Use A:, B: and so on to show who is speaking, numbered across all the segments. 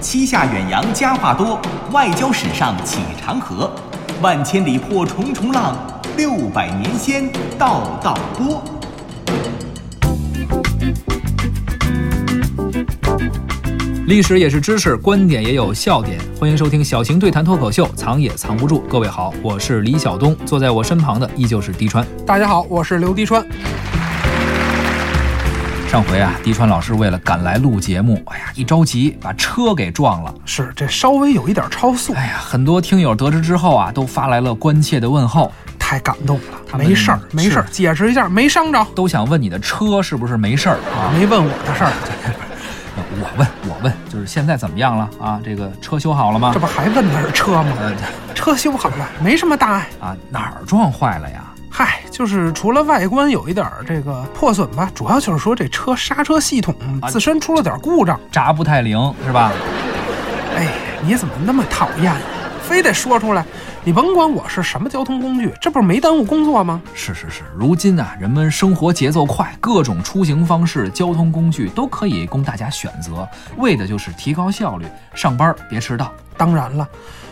A: 七下远洋家话多，外交史上起长河。万千里破重重浪，六百年先道道波。
B: 历史也是知识，观点也有笑点。欢迎收听小型对谈脱口秀，藏也藏不住。各位好，我是李晓东，坐在我身旁的依旧是滴川。
C: 大家好，我是刘滴川。
B: 上回啊，迪川老师为了赶来录节目，哎呀，一着急把车给撞了。
C: 是这稍微有一点超速，
B: 哎呀，很多听友得知之后啊，都发来了关切的问候，
C: 太感动了。
B: 他
C: 没事儿，没事儿，解释一下，没伤着，
B: 都想问你的车是不是没事儿啊？
C: 没问我的事儿，
B: 我问，我问，就是现在怎么样了啊？这个车修好了吗
C: 这？不还问的是车吗？
B: 呃
C: 车修好了，没什么大碍。
B: 啊，哪儿撞坏了呀？
C: 嗨，就是除了外观有一点儿这个破损吧，主要就是说这车刹车系统
B: 啊
C: 自身出了点故障。
B: 闸不太灵是吧？
C: 哎，你怎么那么讨厌呀？非得说出来？你甭管我是什么交通工具，这不是没耽误工作吗？
B: 是是是，如今啊，人们生活节奏快，各种出行方式、交通工具都可以供大家选择，为的就是提高效率，上班别迟到。
C: 当然了，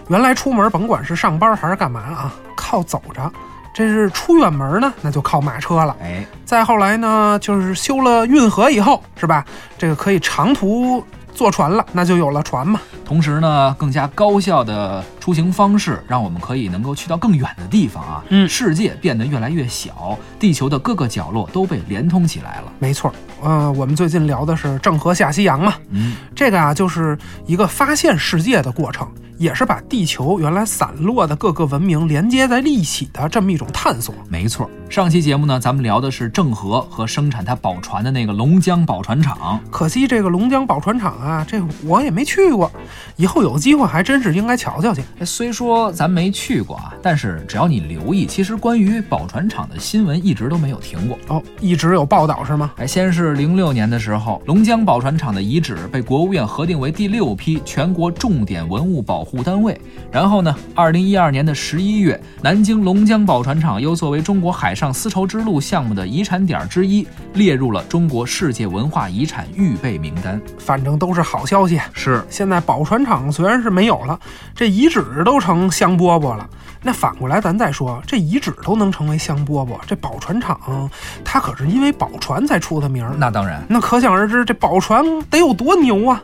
C: 原来出门甭管是上班还是干嘛啊，靠走着。这是出远门呢，那就靠马车了。
B: 哎，
C: 再后来呢，就是修了运河以后，是吧？这个可以长途坐船了，那就有了船嘛。
B: 同时呢，更加高效的出行方式，让我们可以能够去到更远的地方啊。
C: 嗯
B: 世界变得越来越小，地球的各个角落都被连通起来了。
C: 没错，呃，我们最近聊的是郑和下西洋嘛，
B: 嗯，
C: 这个啊，就是一个发现世界的过程，也是把地球原来散落的各个文明连接在一起的这么一种探索。
B: 没错。上期节目呢，咱们聊的是郑和和生产他宝船的那个龙江宝船厂。
C: 可惜这个龙江宝船厂啊，这我也没去过，以后有机会还真是应该瞧瞧去。
B: 哎虽说咱没去过啊，但是只要你留意，其实关于宝船厂的新闻一直都没有停过。
C: 哦，一直有报道是吗？
B: 哎，先是零六年的时候，龙江宝船厂的遗址被国务院核定为第六批全国重点文物保护单位。然后呢，二零一二年的十一月，南京龙江宝船厂又作为中国海上丝绸之路项目的遗产点之一，列入了中国世界文化遗产预备名单。
C: 反正都是好消息。
B: 是，
C: 现在宝船厂虽然是没有了，这遗址都成香饽饽了。那反过来，咱再说，这遗址都能成为香饽饽，这宝船厂它可是因为宝船才出的名儿。
B: 那当然。
C: 那可想而知，这宝船得有多牛啊！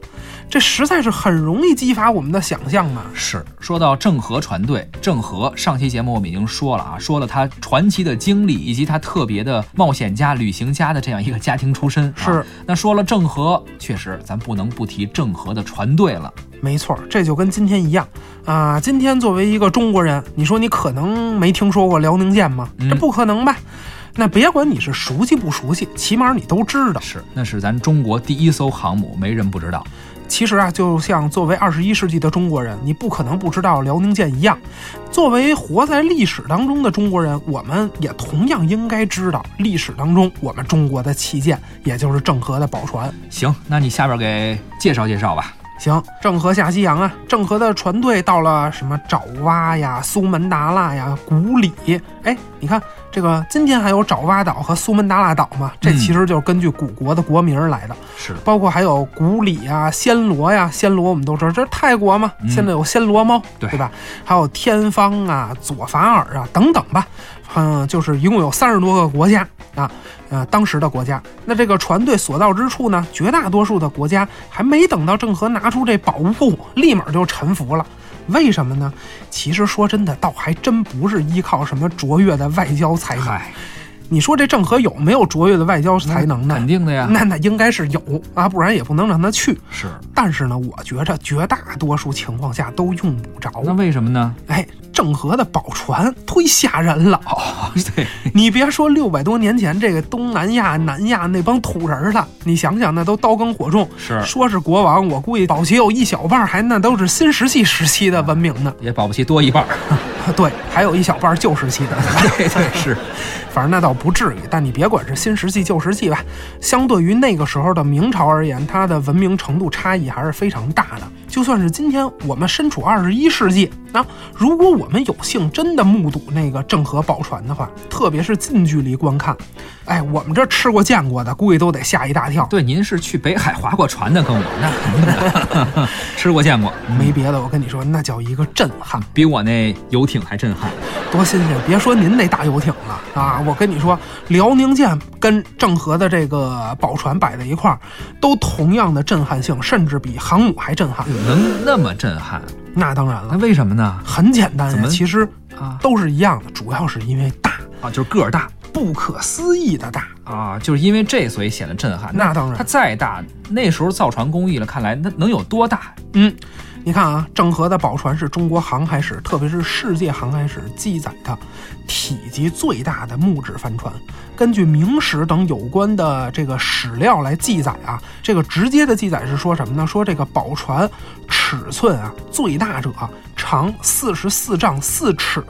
C: 这实在是很容易激发我们的想象嘛。
B: 是说到郑和船队，郑和上期节目我们已经说了啊，说了他传奇的经历以及他特别的冒险家、旅行家的这样一个家庭出身。啊
C: 是，
B: 那说了郑和，确实咱不能不提郑和的船队了。
C: 没错，这就跟今天一样啊！今天作为一个中国人，你说你可能没听说过辽宁舰吗？
B: 嗯
C: 这不可能吧？那别管你是熟悉不熟悉，起码你都知道。
B: 是，那是咱中国第一艘航母，没人不知道。
C: 其实啊，就像作为二十一世纪的中国人，你不可能不知道辽宁舰一样。作为活在历史当中的中国人，我们也同样应该知道历史当中我们中国的旗舰，也就是郑和的宝船。
B: 行，那你下边给介绍介绍吧。
C: 行，郑和下西洋啊，郑和的船队到了什么爪哇呀、苏门答腊呀、古里。哎，你看这个今天还有爪哇岛和苏门答腊岛嘛？这
B: 嗯
C: 其实就是根据古国的国名儿来的。
B: 是，
C: 包括还有古里啊、暹罗呀，暹罗我们都知道，这是泰国嘛，
B: 嗯
C: 现在有暹罗猫，
B: 对
C: 吧？还有天方啊、左法尔啊等等吧，嗯，就是一共有三十多个国家啊，呃，当时的国家。那这个船队所到之处呢，绝大多数的国家还没等到郑和拿出这宝物，立马就臣服了。为什么呢？其实说真的，倒还真不是依靠什么卓越的外交才能。
B: 嗨，
C: 你说这郑和有没有卓越的外交才能呢？
B: 肯定的呀。
C: 那那应该是有啊，不然也不能让他去。
B: 是，
C: 但是呢，我觉着绝大多数情况下都用不着。
B: 那为什么呢？
C: 哎，郑和的宝船忒吓人了。
B: 哦，对，
C: 你别说六百多年前这个东南亚、南亚那帮土人了，你想想，那都刀耕火种。
B: 是
C: 说是国王，我估计保齐有一小半儿还那都是新石器时期的文明呢。
B: 也保不齐多一半儿。
C: 对，还有一小半旧石器的。
B: 对对是，
C: 反正那倒不至于，但你别管是新石器旧石器吧，相对于那个时候的明朝而言，它的文明程度差异还是非常大的。就算是今天我们身处二十一世纪，那如果我们有幸真的目睹那个郑和宝船的话，特别是近距离观看，哎，我们这吃过见过的，估计都得吓一大跳。
B: 对，您是去北海划过船的，跟我那肯定的，吃过见过，
C: 没别的，我跟你说，那叫一个震撼，
B: 比我那游艇还震撼，
C: 多新鲜！别说您那大游艇了啊，我跟你说，辽宁舰跟郑和的这个宝船摆在一块儿，都同样的震撼性，甚至比航母还震撼。
B: 能那么震撼？
C: 那当然了。
B: 那为什么呢？
C: 很简单，
B: 怎么
C: 其实
B: 啊
C: 都是一样的，主要是因为大，
B: 啊，就是个儿大
C: 不可思议的大。
B: 啊，就是因为这所以显得震撼。
C: 那当然
B: 它再大，那时候造船工艺了，看来那能有多大？
C: 嗯，你看啊，郑和的宝船是中国航海史，特别是世界航海史记载的体积最大的木质帆船。根据《明史》等有关的这个史料来记载啊，这个直接的记载是说什么呢？说这个宝船尺寸啊，最大者长四十四丈四尺，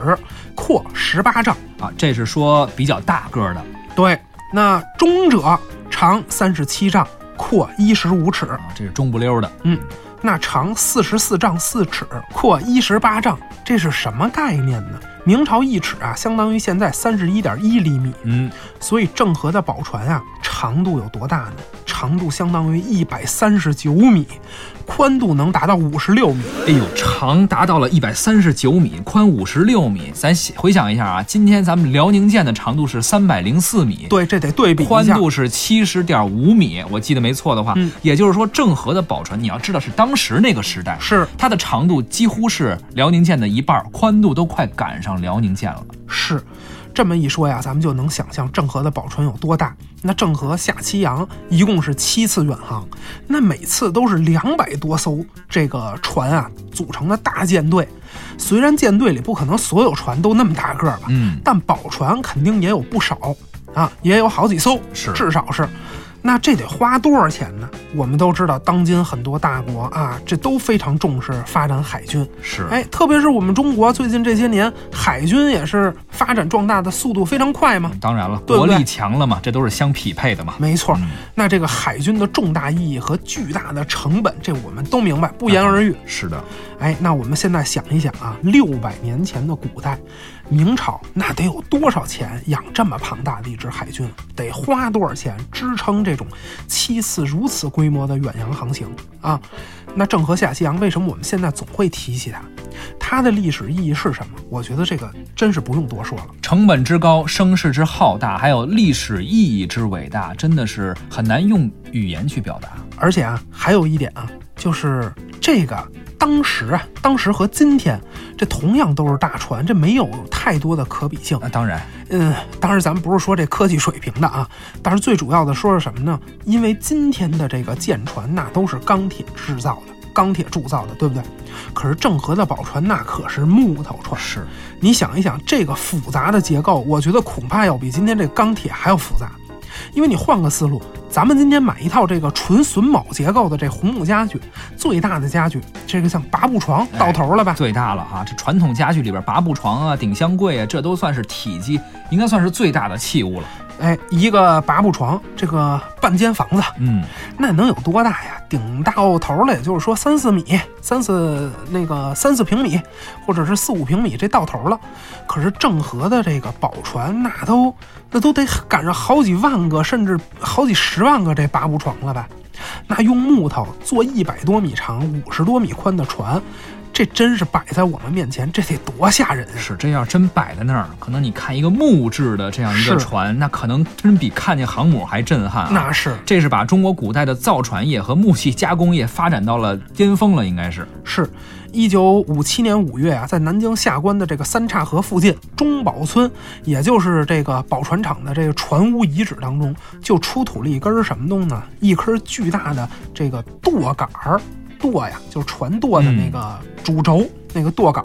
C: 阔十八丈。
B: 啊，这是说比较大个儿的
C: 对，那中者长三十七丈，阔一十五尺。
B: 啊，这是中不溜的。
C: 嗯，那长四十四丈四尺，阔一十八丈，这是什么概念呢？明朝一尺啊，相当于现在三十一点一厘米。
B: 嗯，
C: 所以郑和的宝船啊，长度有多大呢？长度相当于一百三十九米，宽度能达到五十六米。
B: 哎呦，长达到了一百三十九米，宽五十六米。咱回想一下啊，今天咱们辽宁舰的长度是三百零四米，
C: 对，这得对比一下。
B: 宽度是七十点五米，我记得没错的话，
C: 嗯
B: 也就是说郑和的宝船，你要知道是当时那个时代，
C: 是
B: 它的长度几乎是辽宁舰的一半，宽度都快赶上辽宁舰了。
C: 是，这么一说呀，咱们就能想象郑和的宝船有多大。那郑和下西洋一共是七次远航，那每次都是两百多艘这个船啊组成的大舰队。虽然舰队里不可能所有船都那么大个儿吧，
B: 嗯，
C: 但宝船肯定也有不少啊，也有好几艘，
B: 是
C: 至少是。那这得花多少钱呢？我们都知道，当今很多大国啊，这都非常重视发展海军。
B: 是，
C: 哎，特别是我们中国最近这些年，海军也是发展壮大的速度非常快嘛。
B: 当然了，
C: 对对
B: 国力强了嘛，这都是相匹配的嘛。
C: 没错，
B: 嗯
C: 那这个海军的重大意义和巨大的成本，这我们都明白，不言而喻。
B: 是的，
C: 哎，那我们现在想一想啊，六百年前的古代，明朝那得有多少钱养这么庞大的一支海军？得花多少钱支撑这种七次如此规模的远洋航行啊？那郑和下西洋，为什么我们现在总会提起它？它的历史意义是什么？我觉得这个真是不用多说了。
B: 成本之高，声势之浩大，还有历史意义之伟大，真的是很难用语言去表达。
C: 而且啊，还有一点啊，就是这个当时啊，当时和今天这同样都是大船，这没有太多的可比性。
B: 那当然，
C: 嗯，当然咱们不是说这科技水平的啊，但是最主要的说是什么呢？因为今天的这个舰船那都是钢铁制造的，钢铁铸造的，对不对？可是郑和的宝船那可是木头船，
B: 是
C: 你想一想，这个复杂的结构，我觉得恐怕要比今天这钢铁还要复杂。因为你换个思路，咱们今天买一套这个纯榫卯结构的这红木家具，最大的家具，这个像拔步床到头了吧？
B: 最大了哈。这传统家具里边，拔步床啊、顶箱柜啊，这都算是体积应该算是最大的器物了。
C: 哎，一个八步床，这个半间房子，
B: 嗯，
C: 那能有多大呀？顶到头了，也就是说三四米，三四那个三四平米，或者是四五平米，这到头了。可是郑和的这个宝船，那都那都得赶上好几万个，甚至好几十万个这八步床了吧？那用木头做一百多米长、五十多米宽的船，这真是摆在我们面前，这得多吓人啊！
B: 是这要真摆在那儿，可能你看一个木质的这样一个船，那可能真比看见航母还震撼、啊。
C: 那是
B: 这是把中国古代的造船业和木器加工业发展到了巅峰了，应该是。
C: 是，一九五七年五月啊，在南京下关的这个三岔河附近中宝村，也就是这个宝船厂的这个船坞遗址当中，就出土了一根儿什么东西呢？一根巨大的这个舵杆儿，舵呀，就是船舵的那个主轴，那个舵杆，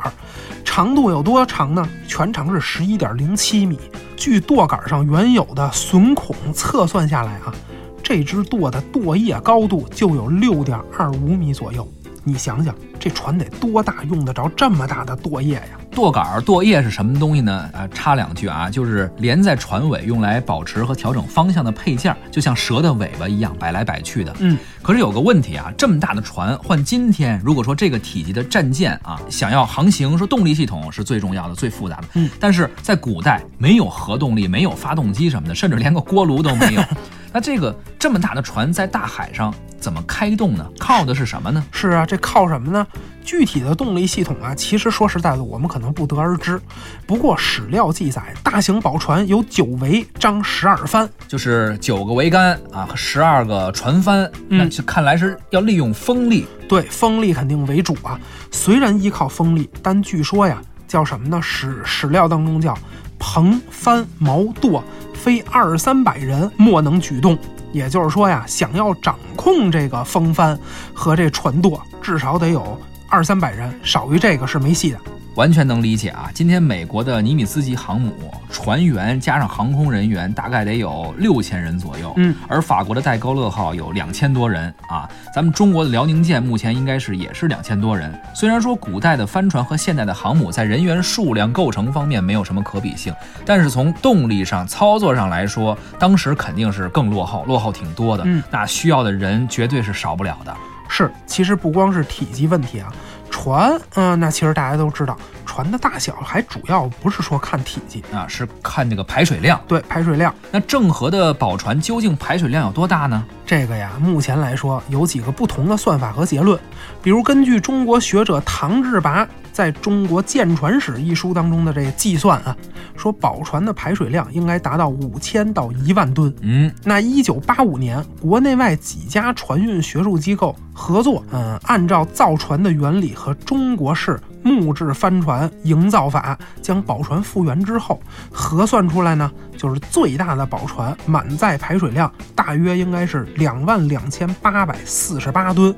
C: 长度有多长呢？全长是十一点零七米。据舵杆上原有的损孔测算下来啊，这只舵的舵叶高度就有六点二五米左右。你想想，这船得多大，用得着这么大的舵叶呀？
B: 舵杆儿、舵叶是什么东西呢？啊，插两句啊，就是连在船尾用来保持和调整方向的配件儿，就像蛇的尾巴一样摆来摆去的。
C: 嗯，
B: 可是有个问题啊，这么大的船换今天，如果说这个体积的战舰啊，想要航行，说动力系统是最重要的、最复杂的。
C: 嗯，
B: 但是在古代没有核动力，没有发动机什么的，甚至连个锅炉都没有。那这个这么大的船在大海上怎么开动呢？靠的是什么呢？
C: 是啊，这靠什么呢？具体的动力系统啊，其实说实在的，我们可能不得而知。不过史料记载，大型宝船有九桅，张十二帆，
B: 就是九个桅杆啊和十二个船帆，那就看来是要利用风力。
C: 对，风力肯定为主啊。虽然依靠风力，但据说呀，叫什么呢？史史料当中叫篷帆毛舵，非二三百人莫能举动。也就是说呀，想要掌控这个风帆和这船舵，至少得有二三百人，少于这个是没戏的。
B: 完全能理解啊！今天美国的尼米兹级航母船员加上航空人员大概得有六千人左右，
C: 嗯，
B: 而法国的戴高乐号有两千多人啊。咱们中国的辽宁舰目前应该是也是两千多人。虽然说古代的帆船和现代的航母在人员数量构成方面没有什么可比性，但是从动力上、操作上来说，当时肯定是更落后，落后挺多的。
C: 嗯，
B: 那需要的人绝对是少不了的。
C: 是，其实不光是体积问题啊，船，嗯、那其实大家都知道，船的大小还主要不是说看体积，
B: 啊，是看这个排水量。
C: 对排水量。
B: 那郑和的宝船究竟排水量有多大呢？
C: 这个呀，目前来说有几个不同的算法和结论。比如，根据中国学者唐志拔在中国舰船史一书当中的这个计算啊，说宝船的排水量应该达到五千到一万吨。
B: 嗯，
C: 那一九八五年，国内外几家船运学术机构合作，嗯，按照造船的原理和中国式木质帆船营造法，将宝船复原之后，核算出来呢，就是最大的宝船满载排水量大约应该是两万两千八百四十八吨，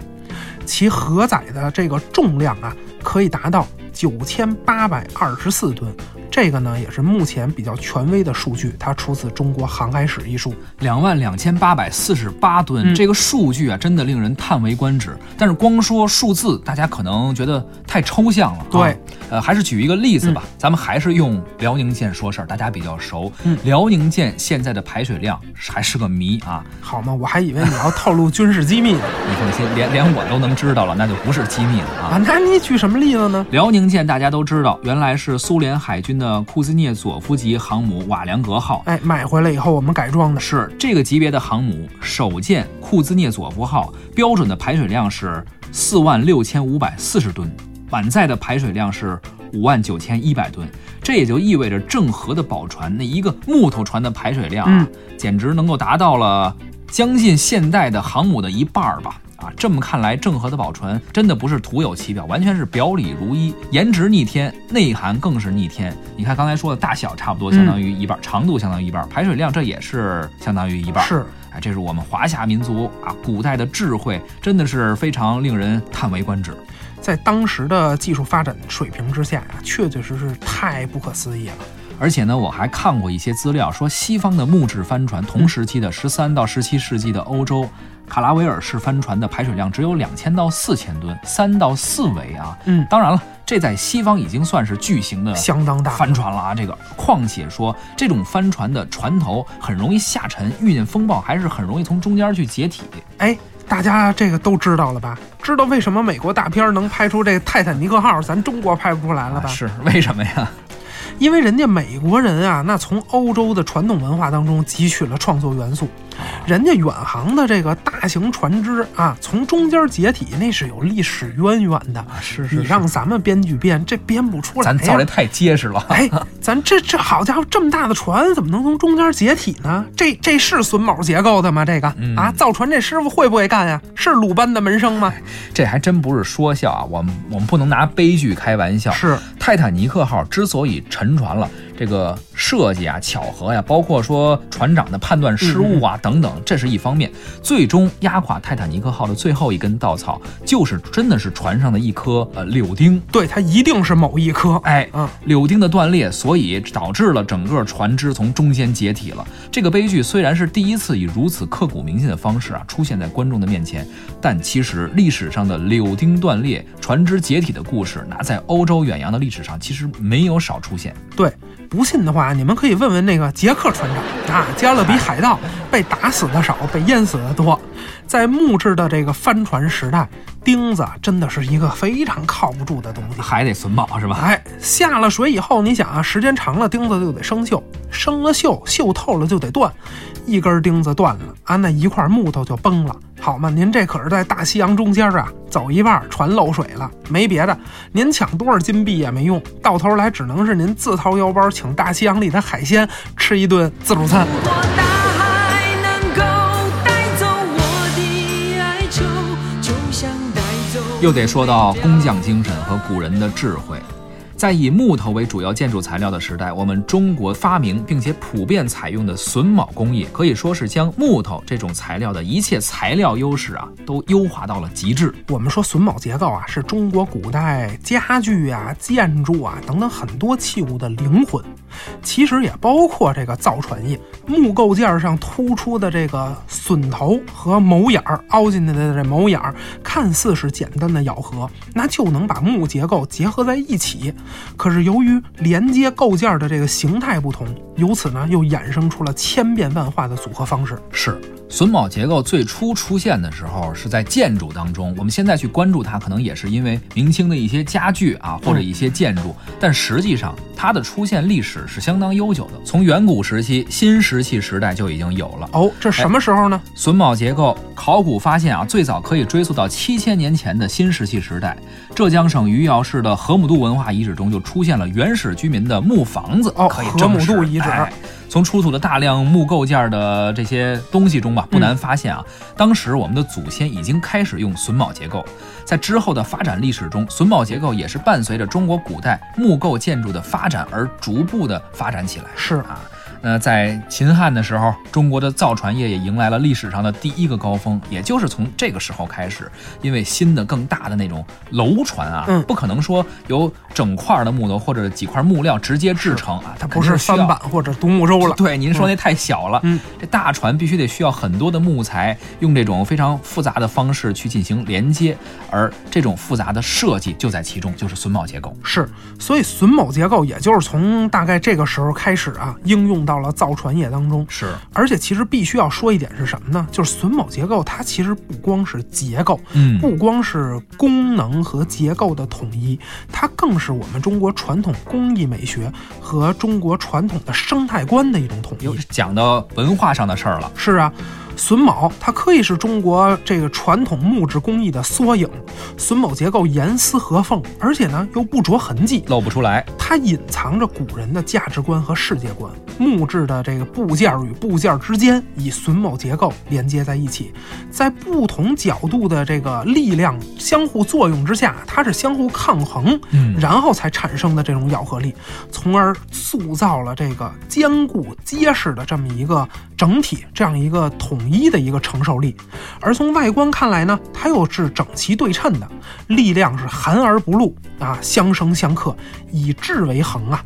C: 其荷载的这个重量啊，可以达到九千八百二十四吨。这个呢，也是目前比较权威的数据，它出自《中国航海史》一书。
B: 两万两千八百四十八吨，
C: 嗯
B: 这个数据啊，真的令人叹为观止。但是光说数字，大家可能觉得太抽象了、啊。
C: 对，
B: 呃，还是举一个例子吧，咱们还是用辽宁舰说事儿，大家比较熟。
C: 嗯
B: 辽宁舰现在的排水量还是个谜啊！
C: 好嘛？我还以为你要透露军事机密呢。
B: 你放心，连连我都能知道了，那就不是机密了啊。
C: 啊，那你举什么例子呢？
B: 辽宁舰大家都知道，原来是苏联海军的库兹涅佐夫级航母瓦良格号。
C: 哎，买回来以后我们改装的。
B: 是这个级别的航母，首舰库兹涅佐夫号标准的排水量是四万六千五百四十吨，满载的排水量是五万九千一百吨。这也就意味着郑和的宝船那一个木头船的排水量啊，简直能够达到了将近现代的航母的一半儿吧。啊，这么看来，郑和的宝船真的不是徒有其表，完全是表里如一，颜值逆天，内涵更是逆天。你看刚才说的大小差不多相当于一半，长度相当于一半，排水量这也是相当于一半。
C: 是，
B: 哎，这是我们华夏民族啊，古代的智慧，真的是非常令人叹为观止。
C: 在当时的技术发展水平之下呀，确确实实太不可思议了。
B: 而且呢，我还看过一些资料，说西方的木质帆船同时期的十三到十七世纪的欧洲。卡拉维尔式帆船的排水量只有两千到四千吨，三到四维啊。
C: 嗯，
B: 当然了，这在西方已经算是巨型的
C: 相当大
B: 帆船了啊。这个，况且说这种帆船的船头很容易下沉，遇见风暴还是很容易从中间去解体。
C: 哎，大家这个都知道了吧？知道为什么美国大片能拍出这个泰坦尼克号，咱中国拍不出来了吧？
B: 是为什么呀？
C: 因为人家美国人啊，那从欧洲的传统文化当中汲取了创作元素，人家远航的这个大型船只啊，从中间解体，那是有历史渊源的。
B: 是是
C: 你让咱们编剧编，这编不出来。
B: 咱造的太结实了。
C: 哎，咱这这好家伙，这么大的船怎么能从中间解体呢？这这是榫卯结构的吗？这个、
B: 嗯
C: 啊，造船这师傅会不会干呀？是鲁班的门生吗？
B: 这还真不是说笑啊，我们我们不能拿悲剧开玩笑。
C: 是
B: 泰坦尼克号之所以沉船了，这这个设计啊、巧合呀，包括说船长的判断失误啊等等，这是一方面。最终压垮泰坦尼克号的最后一根稻草，就是真的是船上的一颗呃柳钉。
C: 对，它一定是某一颗。
B: 哎，
C: 嗯，
B: 柳钉的断裂，所以导致了整个船只从中间解体了。这个悲剧虽然是第一次以如此刻骨铭心的方式啊出现在观众的面前，但其实历史上的柳钉断裂、船只解体的故事，那在欧洲远洋的历史上其实没有少出现。
C: 对，不信的话，你们可以问问那个杰克船长啊，加勒比海盗被打死的少，被淹死的多。在木质的这个帆船时代，钉子真的是一个非常靠不住的东西。
B: 还得损保是吧？
C: 哎，下了水以后，你想啊，时间长了，钉子就得生锈，生了锈，锈透了就得断，一根钉子断了啊，那一块木头就崩了。好嘛，您这可是在大西洋中间啊，走一半船漏水了，没别的，您抢多少金币也没用，到头来只能是您自掏腰包请大西洋里的海鲜吃一顿自助餐。
B: 又得说到工匠精神和古人的智慧。在以木头为主要建筑材料的时代，我们中国发明并且普遍采用的榫卯工艺，可以说是将木头这种材料的一切材料优势啊，都优化到了极致。
C: 我们说榫卯结构啊，是中国古代家具啊、建筑啊等等很多器物的灵魂。其实也包括这个造船业，木构件上突出的这个榫头和眸眼儿凹进去的这眸眼儿，看似是简单的咬合，那就能把木结构结合在一起。可是由于连接构件的这个形态不同，由此呢又衍生出了千变万化的组合方式。
B: 是。榫卯结构最初出现的时候是在建筑当中，我们现在去关注它，可能也是因为明清的一些家具啊，或者一些建筑。但实际上，它的出现历史是相当悠久的，从远古时期、新石器时代就已经有了。
C: 哦，这什么时候呢？
B: 榫卯结构考古发现啊，最早可以追溯到七千年前的新石器时代，浙江省余姚市的河姆渡文化遗址中就出现了原始居民的木房子。
C: 哦，
B: 可以河
C: 姆渡遗址。
B: 从出土的大量木构件的这些东西中吧，不难发现啊，当时我们的祖先已经开始用榫卯结构。在之后的发展历史中，榫卯结构也是伴随着中国古代木构建筑的发展而逐步的发展起来。
C: 是
B: 啊。那在秦汉的时候，中国的造船业也迎来了历史上的第一个高峰，也就是从这个时候开始，因为新的更大的那种楼船啊，
C: 嗯，
B: 不可能说由整块的木头或者几块木料直接制成啊，它
C: 不是翻板或者独木舟了。
B: 对，您说那太小了，
C: 嗯，
B: 这大船必须得需要很多的木材，用这种非常复杂的方式去进行连接，而这种复杂的设计就在其中，就是榫卯结构。
C: 是，所以榫卯结构也就是从大概这个时候开始啊，应用到。到了造船业当中
B: 是，
C: 而且其实必须要说一点是什么呢？就是榫卯结构，它其实不光是结构，
B: 嗯，
C: 不光是功能和结构的统一，它更是我们中国传统工艺美学和中国传统的生态观的一种统一，
B: 讲到文化上的事儿了。
C: 是啊。榫卯，它可以是中国这个传统木质工艺的缩影。榫卯结构严丝合缝，而且呢又不着痕迹，
B: 露不出来。
C: 它隐藏着古人的价值观和世界观。木质的这个部件与部件之间以榫卯结构连接在一起，在不同角度的这个力量相互作用之下，它是相互抗衡，
B: 嗯，
C: 然后才产生的这种咬合力，从而塑造了这个坚固结实的这么一个整体，这样一个统。一的一个承受力，而从外观看来呢，它又是整齐对称的，力量是含而不露啊，相生相克，以质为衡啊。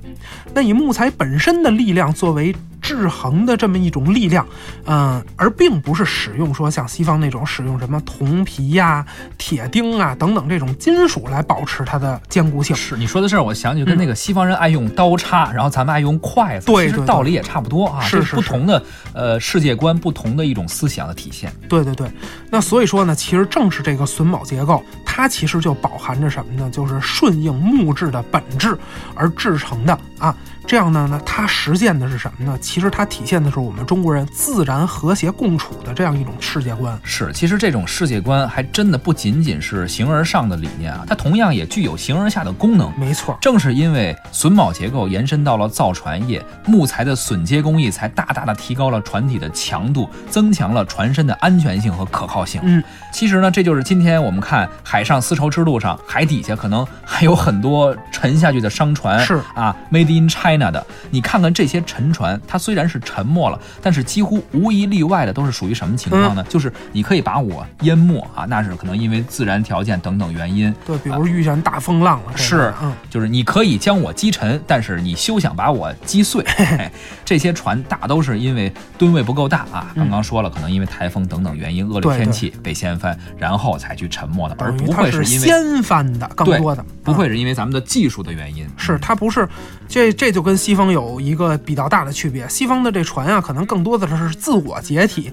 C: 那以木材本身的力量作为。制衡的这么一种力量，嗯，而并不是使用说像西方那种使用什么铜皮呀、铁钉啊等等这种金属来保持它的坚固性。
B: 是你说的事儿，我想起跟那个西方人爱用刀叉，然后咱们爱用筷子，
C: 对，
B: 其实道理也差不多啊，
C: 是是
B: 不同的呃世界观，不同的一种思想的体现。
C: 对对对，那所以说呢，其实正是这个榫卯结构，它其实就饱含着什么呢？就是顺应木质的本质而制成的啊。这样呢，那它实现的是什么呢？其实它体现的是我们中国人自然和谐共处的这样一种世界观。
B: 是，其实这种世界观还真的不仅仅是形而上的理念啊，它同样也具有形而下的功能。
C: 没错，
B: 正是因为榫卯结构延伸到了造船业，木材的榫接工艺才大大的提高了船体的强度，增强了船身的安全性和可靠性。
C: 嗯，
B: 其实呢，这就是今天我们看海上丝绸之路上，海底下可能还有很多沉下去的商船，
C: 是
B: 啊，Made in China 的。你看看这些沉船，它虽然是沉没了，但是几乎无一例外的都是属于什么情况呢？就是你可以把我淹没啊，那是可能因为自然条件等等原因。
C: 对，比如遇见大风浪了，
B: 是，
C: 嗯，
B: 就是你可以将我击沉，但是你休想把我击碎。这些船大都是因为吨位不够大啊，刚刚说了，可能因为台风等等原因、恶劣天气被掀翻，然后才去沉没的，而不会
C: 是
B: 因为
C: 掀翻的更多的，
B: 不会是因为咱们的技术的原因。
C: 是它不是，这这就跟西方有一个比较大的区别，西方的这船啊，可能更多的是自我解体。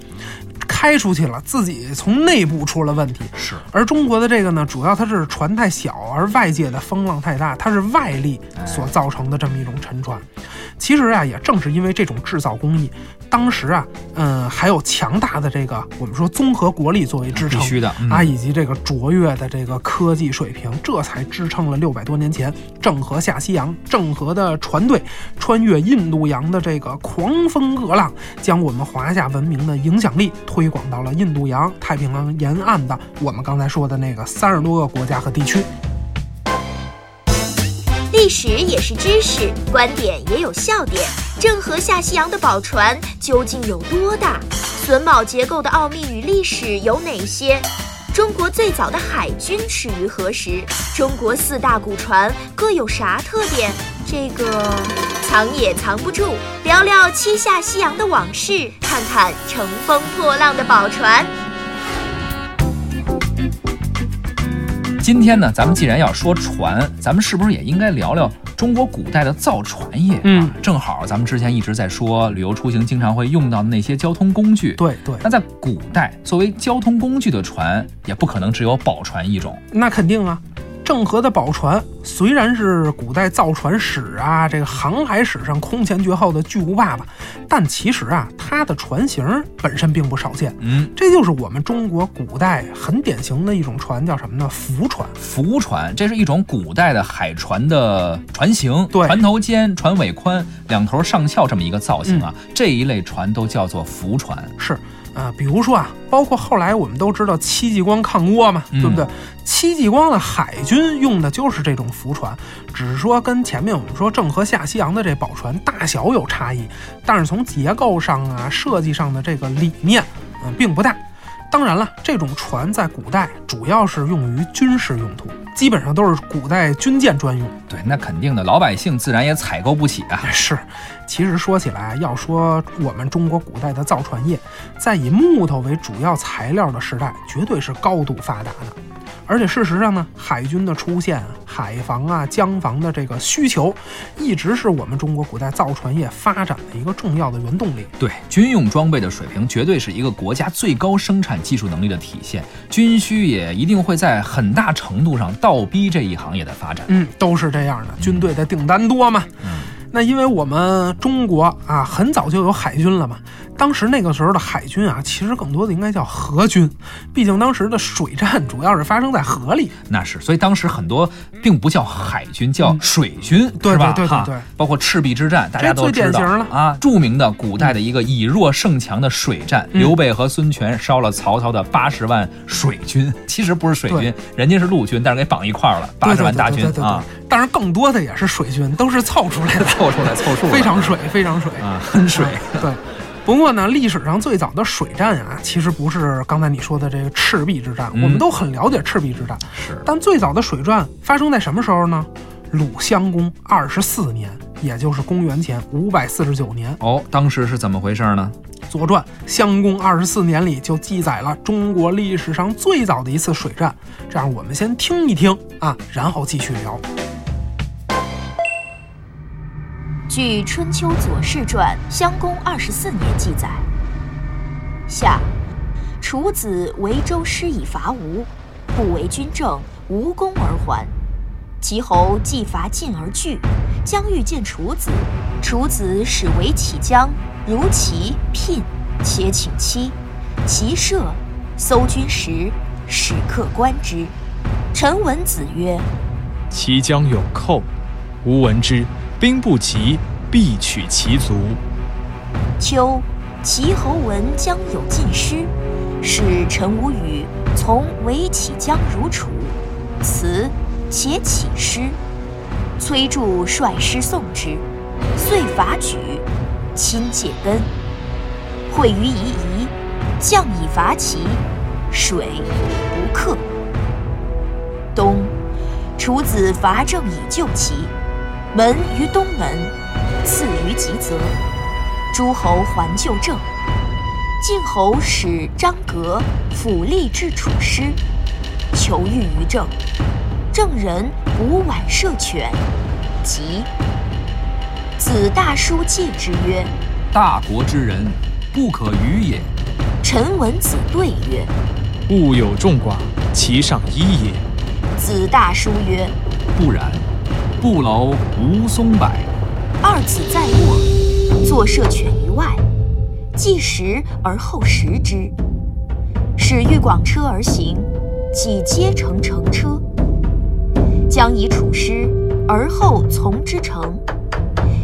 C: 开出去了，自己从内部出了问题。
B: 是，
C: 而中国的这个呢，主要它是船太小，而外界的风浪太大，它是外力所造成的这么一种沉船。其实啊，也正是因为这种制造工艺，当时啊，嗯，还有强大的这个我们说综合国力作为支撑，
B: 必须的
C: 啊，以及这个卓越的这个科技水平，这才支撑了六百多年前郑和下西洋，郑和的船队穿越印度洋的这个狂风恶浪，将我们华夏文明的影响力推广到了印度洋、太平洋沿岸的我们刚才说的那个三十多个国家和地区。
D: 历史也是知识，观点也有笑点。郑和下西洋的宝船究竟有多大？榫卯结构的奥秘与历史有哪些？中国最早的海军始于何时？中国四大古船各有啥特点？这个藏也藏不住。聊聊七下西洋的往事，看看乘风破浪的宝船。
B: 今天呢，咱们既然要说船，咱们是不是也应该聊聊中国古代的造船业？
C: 嗯，
B: 正好咱们之前一直在说旅游出行经常会用到的那些交通工具。
C: 对对。
B: 那在古代，作为交通工具的船，也不可能只有宝船一种。
C: 那肯定啊。郑和的宝船虽然是古代造船史啊，这个航海史上空前绝后的巨无霸吧，但其实啊，它的船型本身并不少见。
B: 嗯，
C: 这就是我们中国古代很典型的一种船，叫什么呢？浮船。
B: 浮船，这是一种古代的海船的船型，
C: 对，
B: 船头尖，船尾宽，两头上翘这么一个造型啊。这一类船都叫做浮船。
C: 是。啊，比如说啊，包括后来我们都知道戚继光抗倭嘛，对不对？戚继光的海军用的就是这种浮船，只是说跟前面我们说郑和下西洋的这宝船大小有差异，但是从结构上啊、设计上的这个理念，嗯，并不大。当然了，这种船在古代主要是用于军事用途，基本上都是古代军舰专用。
B: 对，那肯定的，老百姓自然也采购不起啊。
C: 是，其实说起来，要说我们中国古代的造船业，在以木头为主要材料的时代，绝对是高度发达的。而且事实上呢，海军的出现，海防啊、江防的这个需求，一直是我们中国古代造船业发展的一个重要的原动力。
B: 对，军用装备的水平绝对是一个国家最高生产技术能力的体现，军需也一定会在很大程度上倒逼这一行业的发展。
C: 嗯，都是这样的，军队的订单多嘛。
B: 嗯。
C: 那因为我们中国啊，很早就有海军了嘛。当时那个时候的海军啊，其实更多的应该叫河军，毕竟当时的水战主要是发生在河里。
B: 那是，所以当时很多并不叫海军，叫水军，
C: 是
B: 吧？
C: 对对对。
B: 包括赤壁之战，大家都
C: 知道
B: 啊，著名的古代的一个以弱胜强的水战，刘备和孙权烧了曹操的八十万水军。其实不是水军，人家是陆军，但是给绑一块儿了，八十万大军
C: 啊。当然更多的也是水军，都是凑出来的。
B: 凑出来凑数，
C: 非常水，非常水
B: 啊，很水。
C: 对，不过呢，历史上最早的水战啊，其实不是刚才你说的这个赤壁之战。我们都很了解赤壁之战，
B: 是。
C: 但最早的水战发生在什么时候呢？鲁襄公二十四年，也就是公元前五百四十九年。
B: 哦，当时是怎么回事呢？
C: 《左传》襄公二十四年里就记载了中国历史上最早的一次水战。这样，我们先听一听啊，然后继续聊。
D: 据《春秋左氏传》襄公二十四年记载：夏，楚子为周师以伐吴，不为军政，无功而还。齐侯既伐晋而惧，将欲见楚子。楚子使为启将，如其聘，且请期。其射，搜军时，使客观之。臣闻子曰：“
E: 齐将有寇，吾闻之。”兵不齐，必取其足。
D: 秋，齐侯闻将有进师，使臣无宇，从为启将如楚，辞且起师。崔杼率师送之，遂伐举，亲界根。会于夷夷，将以伐齐，水不克。冬，楚子伐郑以救齐，门于东门，次于吉泽。诸侯还旧政。晋侯使张革辅力至楚师，求遇于政。郑人无晚射犬，疾。子大叔戒之曰：“
B: 大国之人，不可与也。”
D: 臣闻子对曰：“
E: 物有众寡，其上一也。”
D: 子大叔曰：“
B: 不然，布楼无松柏。”
D: 二子在卧，坐射犬于外。既食而后食之，使欲广车而行，己皆乘乘车。将以处师，而后从之城。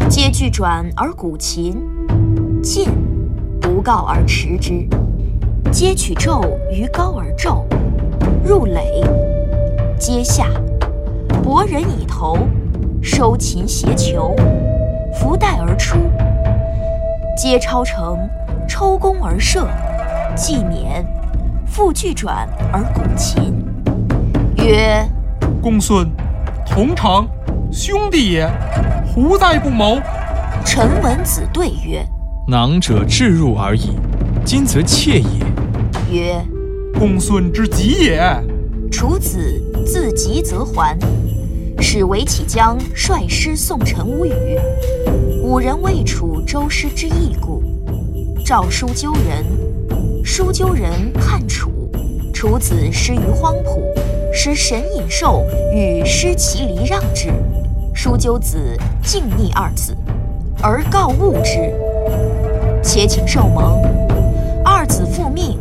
D: 皆具转而鼓琴，进不告而驰之。皆取胄于高而骤，入垒，皆下。博人以头，收琴携裘，拂带而出。皆超城，抽弓而射，既免，复俱转而鼓琴，曰：“
C: 公孙，同城，兄弟也，胡在不谋？”
D: 陈文子对曰：“
E: 囊者置入而已，今则窃也。”
D: 曰：“
C: 公孙之急也。”
D: 楚子自急则还，使韦启将率师送陈无宇。五人未楚周师之义故，诏书纠人。书纠人叛楚，楚子失于荒浦，使神隐兽与失其离让之。书纠子敬逆二子，而告勿之。且请受盟。二子复命，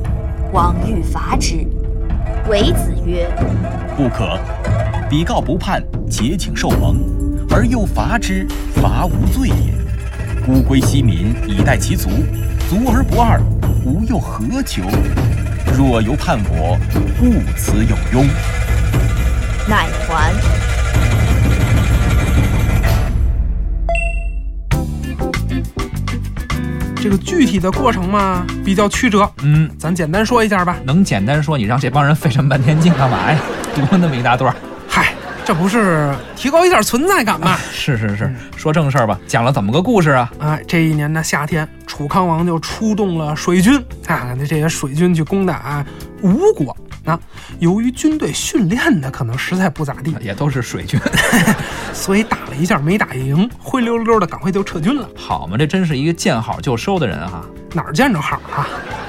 D: 王欲伐之。韦子曰：“
A: 不可。彼告不叛，且请受蒙，而又伐之，伐无罪也。”孤归西民以待其卒，卒而不二，吾又何求？若犹叛我，故此有庸。
D: 乃还。
C: 这个具体的过程嘛，比较曲折。
B: 嗯，
C: 咱简单说一下吧。
B: 能简单说，你让这帮人费这么半天劲干嘛呀？读那么一大段。
C: 嗨，这不是提高一点存在感吗？
B: 是是是，说正事儿吧。讲了怎么个故事啊？
C: 哎，这一年的夏天，楚康王就出动了水军啊，那这些水军去攻打吴国。啊，由于军队训练的可能实在不咋地，
B: 也都是水军，
C: 所以打了一下没打赢，灰溜溜的赶快就撤军了。
B: 好嘛，这真是一个见好就收的人哈。
C: 哪儿见着好啊？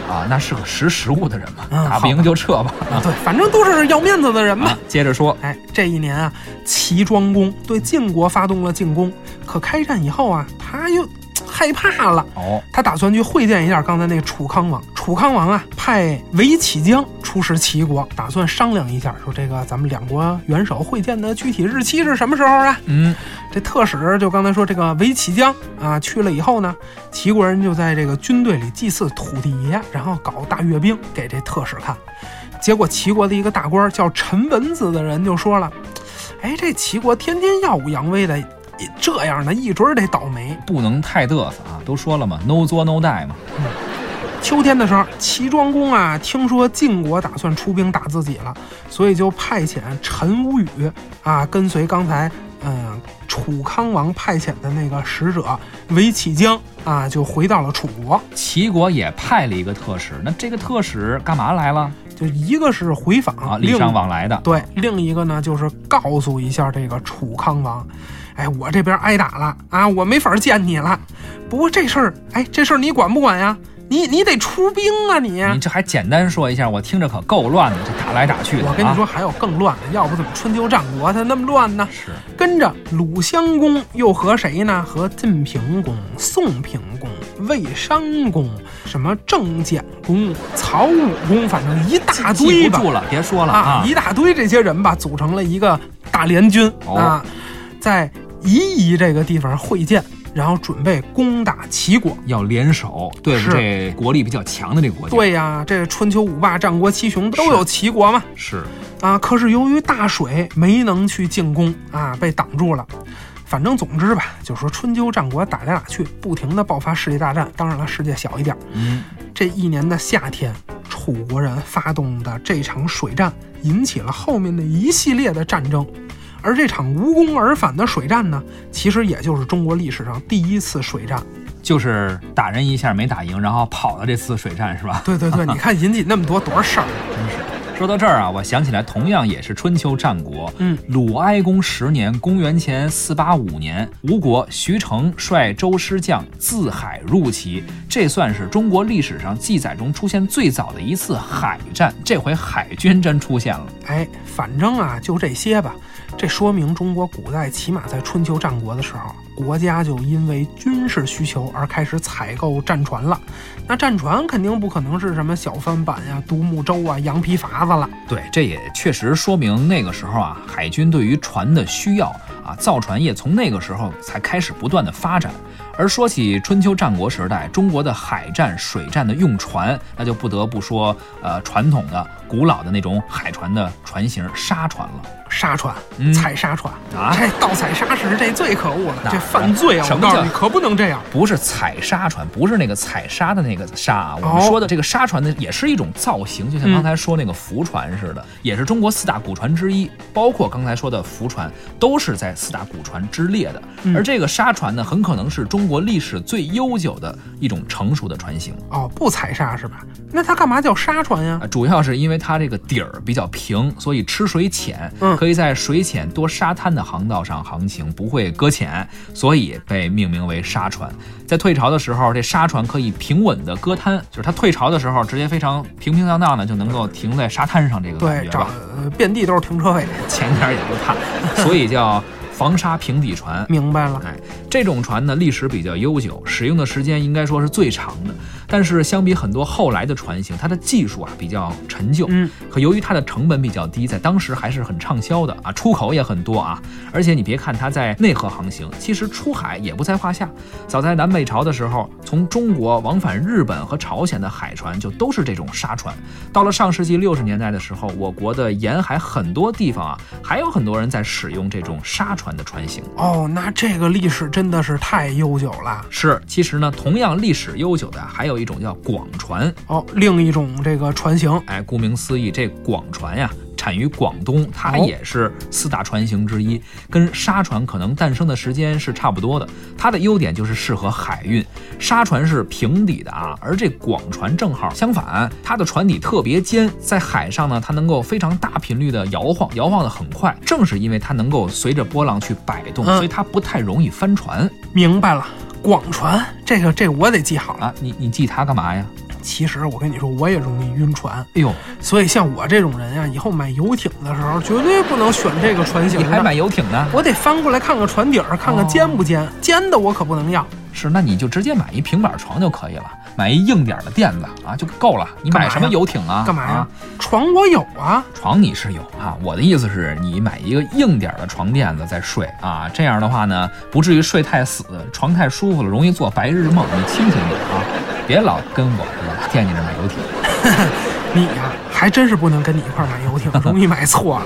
B: 啊，那是个识时务的人嘛。
C: 嗯、
B: 打不赢就撤吧。
C: 啊，对，反正都是要面子的人嘛。
B: 接着说，
C: 哎，这一年啊，齐庄公对晋国发动了进攻，可开战以后啊，他又。害怕了
B: 哦，
C: 他打算去会见一下刚才那楚康王。楚康王啊，派韦启江出使齐国，打算商量一下，说这个咱们两国元首会见的具体日期是什么时候啊？
B: 嗯，
C: 这特使就刚才说这个韦启江啊，去了以后呢，齐国人就在这个军队里祭祀土地爷，然后搞大阅兵给这特使看。结果齐国的一个大官叫陈文子的人就说了，哎，这齐国天天耀武扬威的。这样的一准得倒霉，
B: 不能太嘚瑟啊！都说了嘛，no 作 no die 嘛。
C: 嗯，秋天的时候，齐庄公啊，听说晋国打算出兵打自己了，所以就派遣陈无宇啊，跟随刚才嗯楚康王派遣的那个使者韦启江啊，就回到了楚国。
B: 齐国也派了一个特使，那这个特使干嘛来了？
C: 就一个是回访
B: 啊，礼尚往来的。
C: 对，另一个呢，就是告诉一下这个楚康王。哎，我这边挨打了啊，我没法见你了。不过这事儿，哎，这事儿你管不管呀？你你得出兵啊！你
B: 你这还简单说一下，我听着可够乱的，这打来打去的。
C: 我跟你说，还有更乱的，要不怎么春秋战国它那么乱呢？
B: 是
C: 跟着鲁襄公又和谁呢？和晋平公、宋平公、魏商公、什么郑简公、曹武公，反正一大堆吧。
B: 记不住了，别说了
C: 啊！一大堆这些人吧，组成了一个大联军啊，在。夷夷这个地方会见，然后准备攻打齐国。
B: 要联手对这国力比较强的这个国家。，
C: 对呀，这春秋五霸、战国七雄都有齐国嘛。
B: 是
C: 啊，可是由于大水没能去进攻啊，被挡住了。反正总之吧，就说春秋战国打来打去，不停的爆发世界大战。当然了，世界小一点。
B: 嗯，
C: 这一年的夏天，楚国人发动的这场水战，引起了后面的一系列的战争。而这场无功而返的水战呢，其实也就是中国历史上第一次水战。
B: 就是打人一下没打赢，然后跑了这次水战是吧？
C: 对对对，你看引起那么多多少事儿？
B: 真是。说到这儿啊，我想起来，同样也是春秋战国，
C: 嗯，
B: 鲁哀公十年，公元前四八五年，吴国徐成率周师将自海入齐，这算是中国历史上记载中出现最早的一次海战。这回海军真出现了。
C: 哎，反正啊，就这些吧。这说明中国古代起码在春秋战国的时候，国家就因为军事需求而开始采购战船了。那战船肯定不可能是什么小帆板呀、独木舟啊、羊皮筏子了。
B: 对，这也确实说明那个时候啊，海军对于船的需要啊，造船业从那个时候才开始不断的发展。而说起春秋战国时代中国的海战、水战的用船，那就不得不说，呃，传统的、古老的那种海船的船型沙船了。
C: 沙船
B: 嗯，
C: 采沙船
B: 啊
C: 这盗采砂石这最可恶了，这犯罪啊！
B: 什么叫
C: 我告诉你，可不能这样。
B: 不是采沙船，不是那个采沙的那个沙啊，我们
C: 哦
B: 说的这个沙船呢，也是一种造型，就像
C: 嗯
B: 刚才说那个浮船似的，也是中国四大古船之一。包括刚才说的浮船，都是在四大古船之列的。
C: 嗯
B: 而这个沙船呢，很可能是中国历史最悠久的一种成熟的船型
C: 哦，不采沙是吧？那它干嘛叫沙船呀
B: 啊，？主要是因为它这个底儿比较平，所以吃水浅，
C: 嗯
B: 可以在水浅多沙滩的航道上航行，不会搁浅，所以被命名为沙船。在退潮的时候，这沙船可以平稳的搁滩，就是它退潮的时候，直接非常平平荡荡的就能够停在沙滩上，这个感觉吧，
C: 呃遍地都是停车位。
B: 前点儿也不怕，所以叫防沙平底船。
C: 明白了，
B: 哎，这种船呢历史比较悠久，使用的时间应该说是最长的。但是相比很多后来的船型，它的技术啊比较陈旧，
C: 嗯，
B: 可由于它的成本比较低，在当时还是很畅销的啊，出口也很多啊。而且你别看它在内河航行，其实出海也不在话下。早在南北朝的时候，从中国往返日本和朝鲜的海船就都是这种沙船。到了上世纪六十年代的时候，我国的沿海很多地方啊，还有很多人在使用这种沙船的船型。
C: 哦，那这个历史真的是太悠久了。
B: 是，其实呢，同样历史悠久的还有一种叫广船。
C: 哦，另一种这个船型。
B: 哎，顾名思义，这广船呀，产于广东，它
C: 哦
B: 也是四大船型之一，跟沙船可能诞生的时间是差不多的。它的优点就是适合海运，沙船是平底的啊，而这广船正好相反，它的船底特别尖，在海上呢，它能够非常大频率的摇晃，摇晃的很快。正是因为它能够随着波浪去摆动，
C: 嗯
B: 所以它不太容易翻船
C: 明白了，广船这个这个我得记好了。
B: 啊。你你记它干嘛呀？
C: 其实我跟你说，我也容易晕船，
B: 哎呦，
C: 所以像我这种人呀、以后买游艇的时候绝对不能选这个船型。
B: 你还买游艇呢？
C: 我得翻过来看看船底儿，看看尖不尖，尖的我可不能要。
B: 是，那你就直接买一平板床就可以了，买一硬点儿的垫子啊就够了。你买什么游艇啊？
C: 干嘛呀
B: 啊？？
C: 床我有啊，
B: 床你是有啊，我的意思是你买一个硬点儿的床垫子再睡啊，这样的话呢，不至于睡太死，床太舒服了，容易做白日梦。你清醒点啊，别老跟我是吧？惦记着买游艇。
C: 你呀、还真是不能跟你一块儿买游艇，容易买错了。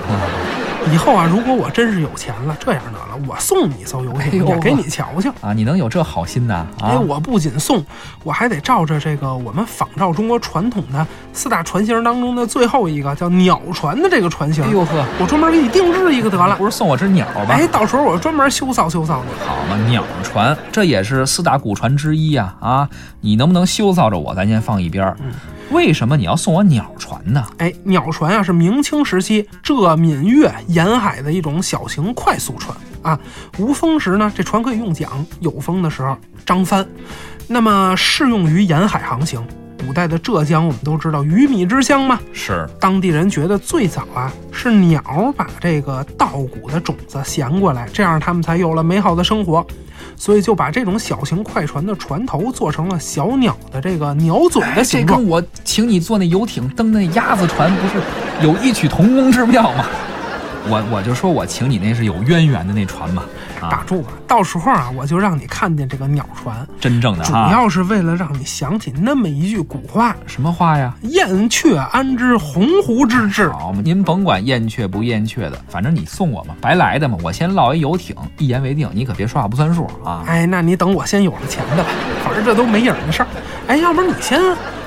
C: 以后啊，如果我真是有钱了，这样得了，我送你一艘游艇我给你瞧瞧。
B: 啊，你能有这好心呐？啊，
C: 哎，我不仅送，我还得照着这个我们仿照中国传统的四大船型当中的最后一个叫鸟船的这个船型，
B: 哎呦呵，
C: 我专门给你定制一个得了。
B: 不是送我只鸟吧？
C: 哎，到时候我专门修造修造你。
B: 好嘛，鸟船这也是四大古船之一呀、啊！你能不能修造着我，咱先放一边儿。为什么你要送我鸟船呢？
C: 哎，鸟船啊是明清时期浙闽粤沿海的一种小型快速船啊。无风时呢，这船可以用桨；有风的时候张帆。那么适用于沿海航行。古代的浙江，我们都知道鱼米之乡嘛，
B: 是
C: 当地人觉得最早啊是鸟把这个稻谷的种子衔过来，这样他们才有了美好的生活，所以就把这种小型快船的船头做成了小鸟的这个鸟嘴的形状。
B: 跟我请你坐那游艇登那鸭子船不是有异曲同工之妙吗？我我就说我请你那是有渊源的那船嘛，啊，
C: 打住吧，到时候啊，我就让你看见这个鸟船，
B: 真正的
C: 主，要是为了让你想起那么一句古话
B: 什么话呀？“
C: 燕雀安知鸿鹄之志
B: 好嘛，您甭管燕雀不燕雀的，反正你送我嘛，白来的嘛。我先落一游艇，一言为定，你可别说话不算数”。啊。
C: 哎，那你等我先有了钱的吧，反正这都没影儿的事儿。哎，要不然你先，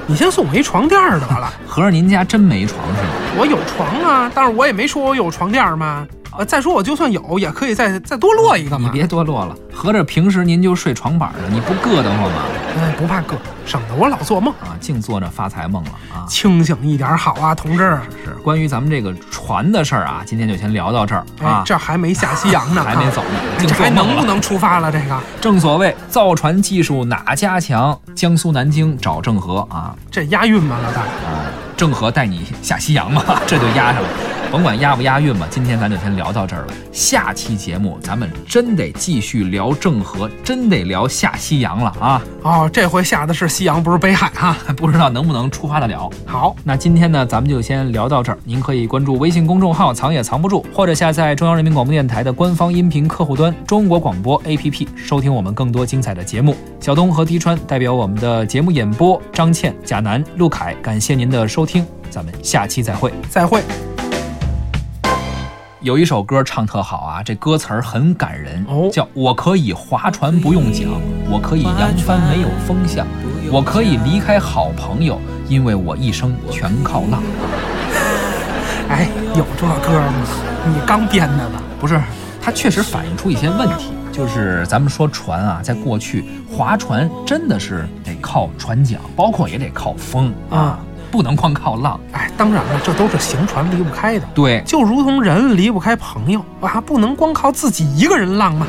C: 你先送我一床垫儿得了。
B: 合着您家真没床是吗？
C: 我有床啊，但是我也没说我有床垫儿嘛。呃，再说我就算有，也可以再再多落一个嘛。
B: 你别多落了，合着平时您就睡床板上，你不硌得慌吗？
C: 哎，不怕硌，省得我老做梦。
B: 啊，净做着发财梦了啊！
C: 清醒一点好啊，同志。
B: 是关于咱们这个船的事儿啊，今天就先聊到这儿
C: 哎
B: 啊，，
C: 这还没下西洋呢，
B: 还没走呢，
C: 啊，这还能不能出发了？这个，
B: 正所谓造船技术哪家强？江苏南京找郑和啊
C: 这押韵吗，老大？
B: 啊！郑和带你下西洋嘛，这就押上了。甭管押不押韵吧，今天咱就先聊到这儿了。下期节目咱们真得继续聊郑和，真得聊下西洋了啊！
C: 哦，这回下的是西洋，不是北海哈。
B: 不知道能不能出发得了。
C: 好，
B: 那今天呢，咱们就先聊到这儿。您可以关注微信公众号“藏也藏不住”，或者下载中央人民广播电台的官方音频客户端“中国广播 APP”，收听我们更多精彩的节目。小东和滴川代表我们的节目演播，张倩、贾楠、陆凯，感谢您的收听，咱们下期再会。
C: 再会。
B: 有一首歌唱特好啊，这歌词儿很感人，
C: 哦
B: 叫“我可以划船不用桨，我可以扬帆没有风向，我可以离开好朋友，因为我一生全靠浪。”
C: 哎，有这歌吗？你刚编的吧？
B: 不是，它确实反映出一些问题。就是咱们说船啊，在过去划船真的是得靠船桨，包括也得靠风啊，不能光靠浪。
C: 哎，当然了，这都是行船离不开的，
B: 对，
C: 就如同人离不开朋友啊，不能光靠自己一个人浪嘛。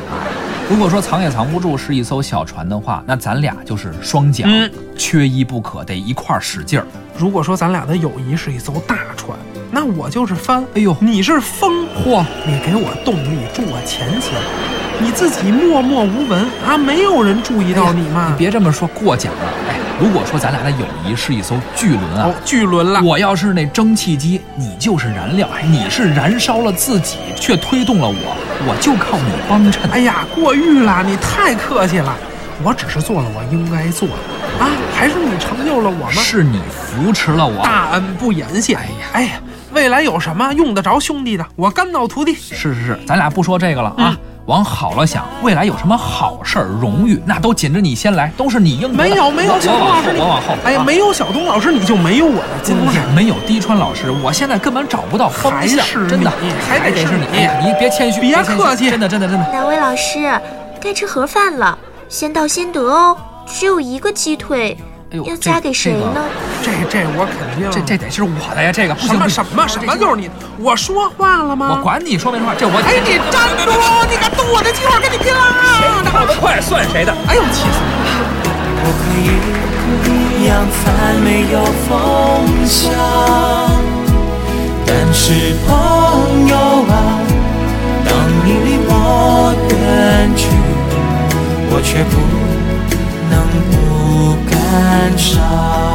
B: 如果说藏也藏不住是一艘小船的话，那咱俩就是双桨，
C: 嗯
B: 缺一不可，得一块儿使劲儿。
C: 如果说咱俩的友谊是一艘大船，那我就是帆，
B: 哎呦
C: 你是风，
B: 嚯，
C: 你给我动力，助我前行。你自己默默无闻啊，没有人注意到你嘛。
B: 你别这么说，过奖了。哎，如果说咱俩的友谊是一艘巨轮啊
C: 哦，，巨轮了。
B: 我要是那蒸汽机，你就是燃料，哎你是燃烧了自己，却推动了我，我就靠你帮衬。
C: 哎呀，过誉了，你太客气了。我只是做了我应该做的啊，还是你成就了我吗？
B: 是你扶持了我。
C: 大恩不言谢。哎呀，哎呀，未来有什么用得着兄弟的，我甘道徒弟。
B: 是是是，咱俩不说这个了啊。
C: 嗯
B: 往好了想，未来有什么好事儿、荣誉，那都紧着你先来，都是你应得的。
C: 没有没有，
B: 我我往后，
C: 小东老师
B: 我往后。
C: 哎呀，
B: 啊
C: 没有小东老师，你就没有我的今天。
B: 没有滴川老师，我现在根本找不到方向，
C: 还是
B: 真的
C: 你，
B: 还
C: 还得是
B: 得是你。
C: 你
B: 哎呀，你别谦虚，
C: 别客气
B: 真的真的真的。
D: 两位老师，该吃盒饭了，先到先得哦。只有一个鸡腿，
B: 哎呦，
D: 要嫁给谁
B: 这个
D: 呢？
C: 这这我肯定。
B: 这这得是我的呀，这个不行，
C: 什么什么什么就是你，我说话了吗？
B: 我管你说没说话，这我
C: 哎，你站住！你敢动我的计划，跟你拼了！
B: 谁跑得快算谁的？
C: 哎呦，气死我了！
F: 我可以扬帆没有风向，但是朋友啊，当你离我远去，我却不能不燃烧。